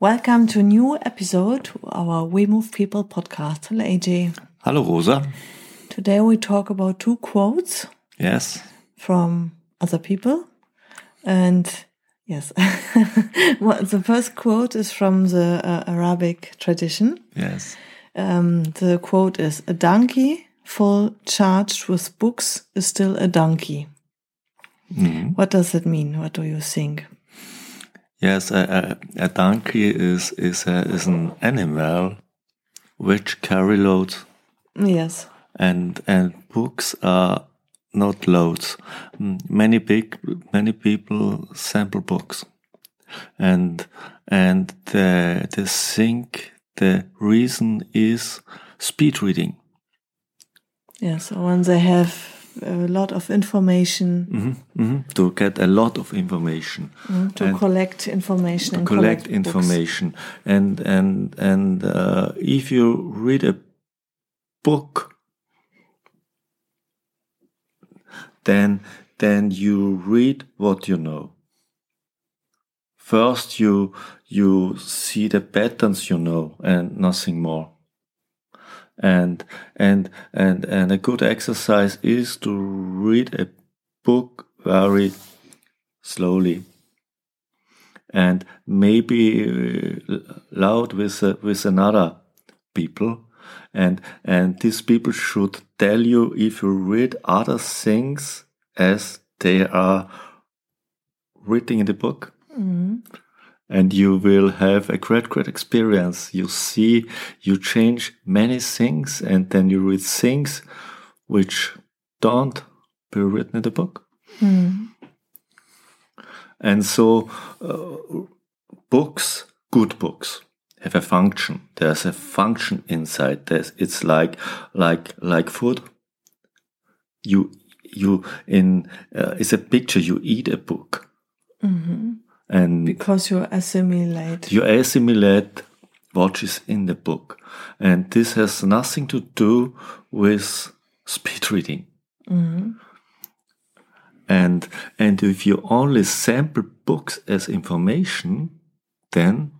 Welcome to a new episode of our We Move People podcast. Hello, AJ. Hello, Rosa. Today we talk about two quotes. Yes. From other people. And yes, well, the first quote is from the uh, Arabic tradition. Yes. Um, the quote is A donkey full charged with books is still a donkey. Mm -hmm. What does it mean? What do you think? Yes, a, a, a donkey is is a, is an animal which carry loads. Yes. And and books are not loads. Many big many people sample books, and and the the think the reason is speed reading. Yeah, so when they have a lot of information. Mm -hmm, mm -hmm. To get a lot of information. Mm, to and collect information. To collect, collect information, books. and and and uh, if you read a book, then then you read what you know. First, you you see the patterns you know, and nothing more and and and and a good exercise is to read a book very slowly. And maybe uh, loud with uh, with another people. And and these people should tell you if you read other things as they are written in the book. Mm -hmm and you will have a great, great experience. You see, you change many things, and then you read things which don't be written in the book. Mm. And so, uh, books, good books, have a function. There's a function inside. There's, it's like, like, like food. You, you in, uh, it's a picture. You eat a book. Mm -hmm and because you assimilate you assimilate what is in the book and this has nothing to do with speed reading mm-hmm. and and if you only sample books as information then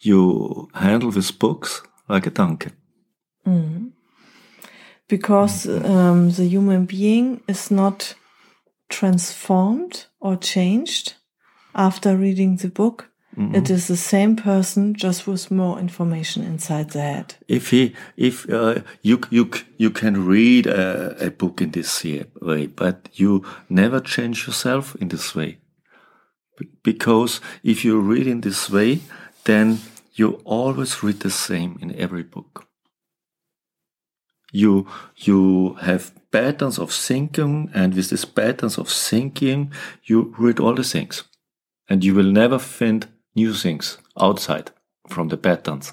you handle with books like a donkey mm-hmm. because um, the human being is not transformed or changed after reading the book. Mm -hmm. It is the same person, just with more information inside the head. If he, if uh, you you you can read a, a book in this way, but you never change yourself in this way, because if you read in this way, then you always read the same in every book. You you have patterns of thinking, and with these patterns of thinking, you read all the things and you will never find new things outside from the patterns.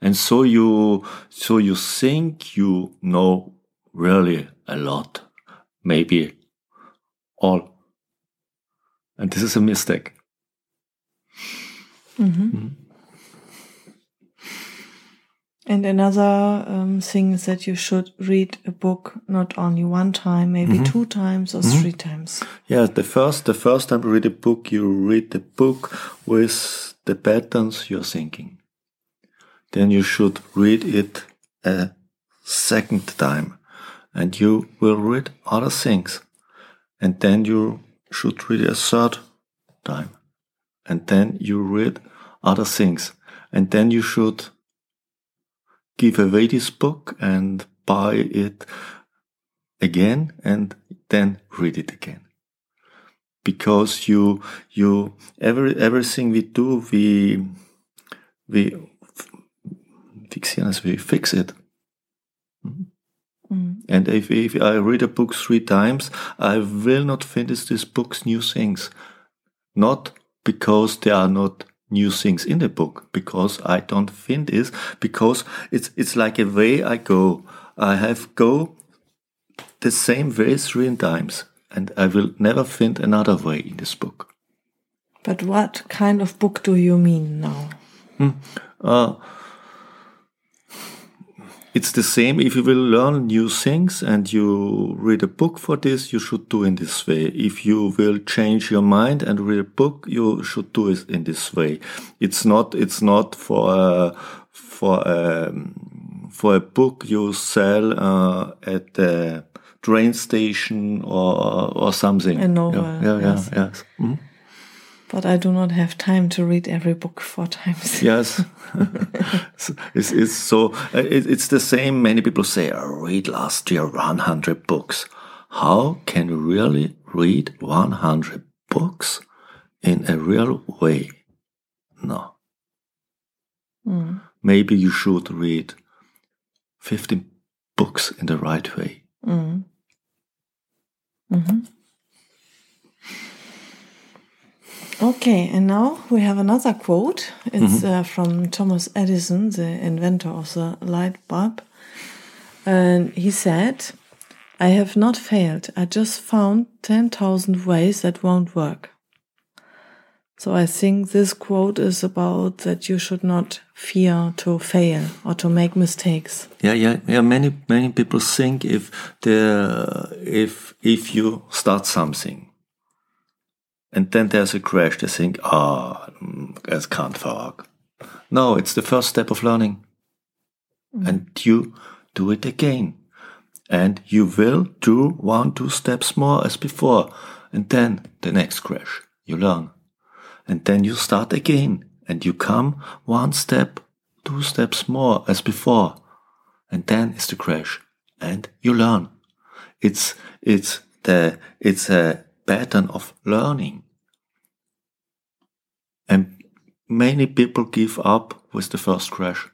And so you, so you think you know really a lot, maybe all. And this is a mistake. Mm -hmm. Mm -hmm. And another um, thing is that you should read a book not only one time, maybe mm -hmm. two times or mm -hmm. three times. Yeah, the first the first time you read a book, you read the book with the patterns you're thinking. Then you should read it a second time, and you will read other things, and then you should read a third time, and then you read other things, and then you should give away this book and buy it again and then read it again. Because you you every everything we do we we fixieren we fix it. Mm. and if, if I read a book three times I will not finish this book's new things. Not because they are not new things in the book because I don't find this because it's it's like a way I go. I have go the same way three times and I will never find another way in this book. But what kind of book do you mean now? Hmm. Uh, it's the same. If you will learn new things and you read a book for this you should do in this way. If you will change your mind and read a book you should do it in this way. It's not it's not for a, for a, for a book you sell uh, at the train station or or something. A novel, yeah yeah, yeah yes. yes. Mhm. But I do not have time to read every book four times. Yes, it's, it's so. uh, It, it's the same. Many people say, "I read last year 100 books." How can you really read 100 books in a real way? No. Mm. Maybe you should read 15 books in the right way. Mm. Mhm. Okay, and now we have another quote. It's uh, from Thomas Edison, the inventor of the light bulb. And he said, I have not failed. I just found 10,000 ways that won't work. So I think this quote is about that you should not fear to fail or to make mistakes. Yeah, yeah, yeah. Many many people think if the if if you start something and then there's a crash, they think, ah, oh, it can't work. No, it's the first step of learning, and you do it again, and you will do one two steps more as before, and then the next crash, you learn, and then you start again, and you come one step, two steps more as before. And then is the crash. And you learn. It's it's the it's a pattern of learning. And many people give up with the first crash.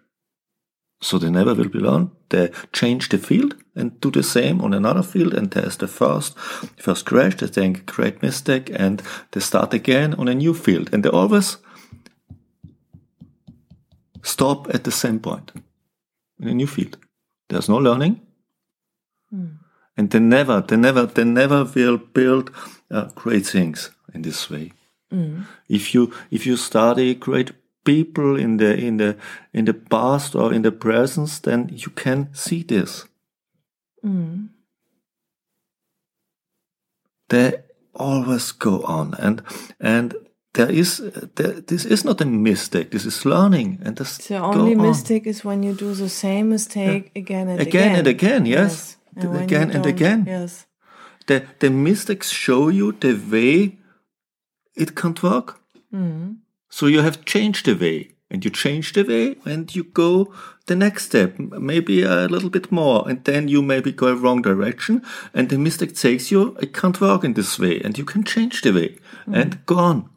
So they never will be learned. They change the field and do the same on another field and there's the first first crash they think great mistake and they start again on a new field. And they always stop at the same point in a new field. There's no learning, hmm. And they never, they never, they never will build uh, great things in this way. If you if you study great people in the in the in the past or in the present, then you can see this. They always go on, and and there is there, this is not a mistake. This is learning, and The only on. mistake is when you do the same mistake again and Again again. and again, yes. And Again and again. Yes. the the mistakes show you the way it can't work. So you have changed the way, and you change the way, and you go the next step, maybe a little bit more, and then you maybe go a wrong direction, and the mistake takes you. It can't work in this way, and you can change the way and go on.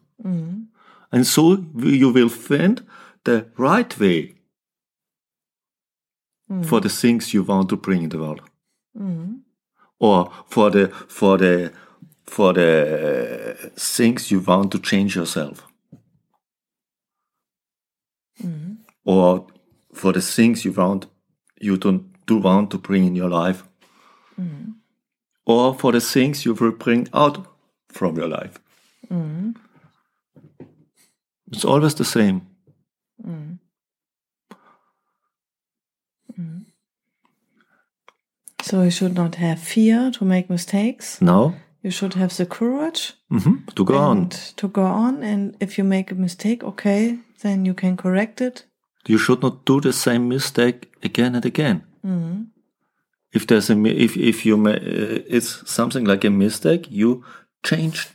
And so you will find the right way for the things you want to bring in the world Mm-hmm. or for the for the for the uh, things you want to change yourself. Mm-hmm. Or for the things you want you don't do want to bring in your life. Mm-hmm. Or for the things you will bring out from your life. It's always the same So you should not have fear to make mistakes. No. You should have the courage mhm, to go on to go on. And if you make a mistake, okay, then you can correct it. you should not do the same mistake again and again. If there's a if if you ma- uh, it's something like a mistake, you change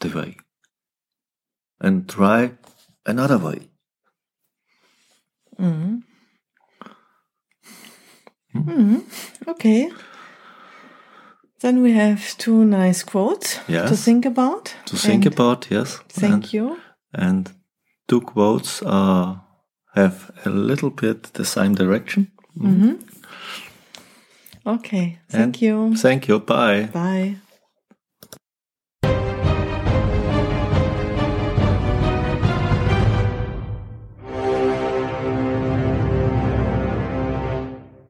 the way and try another way. Okay. Then we have two nice quotes to think about. To think about, yes. Thank and, you. And two quotes uh, have a little bit the same direction. Mm-hmm. Okay. Thank And you. Thank you. Bye. Bye.